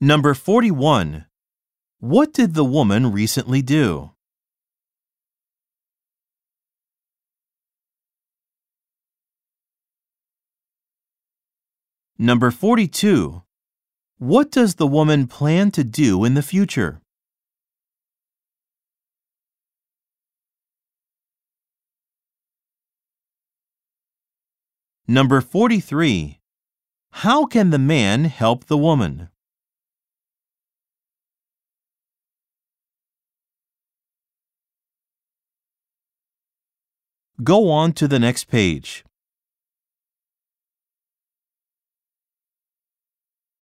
Number 41. What did the woman recently do? Number 42. What does the woman plan to do in the future? Number 43. How can the man help the woman? Go on to the next page.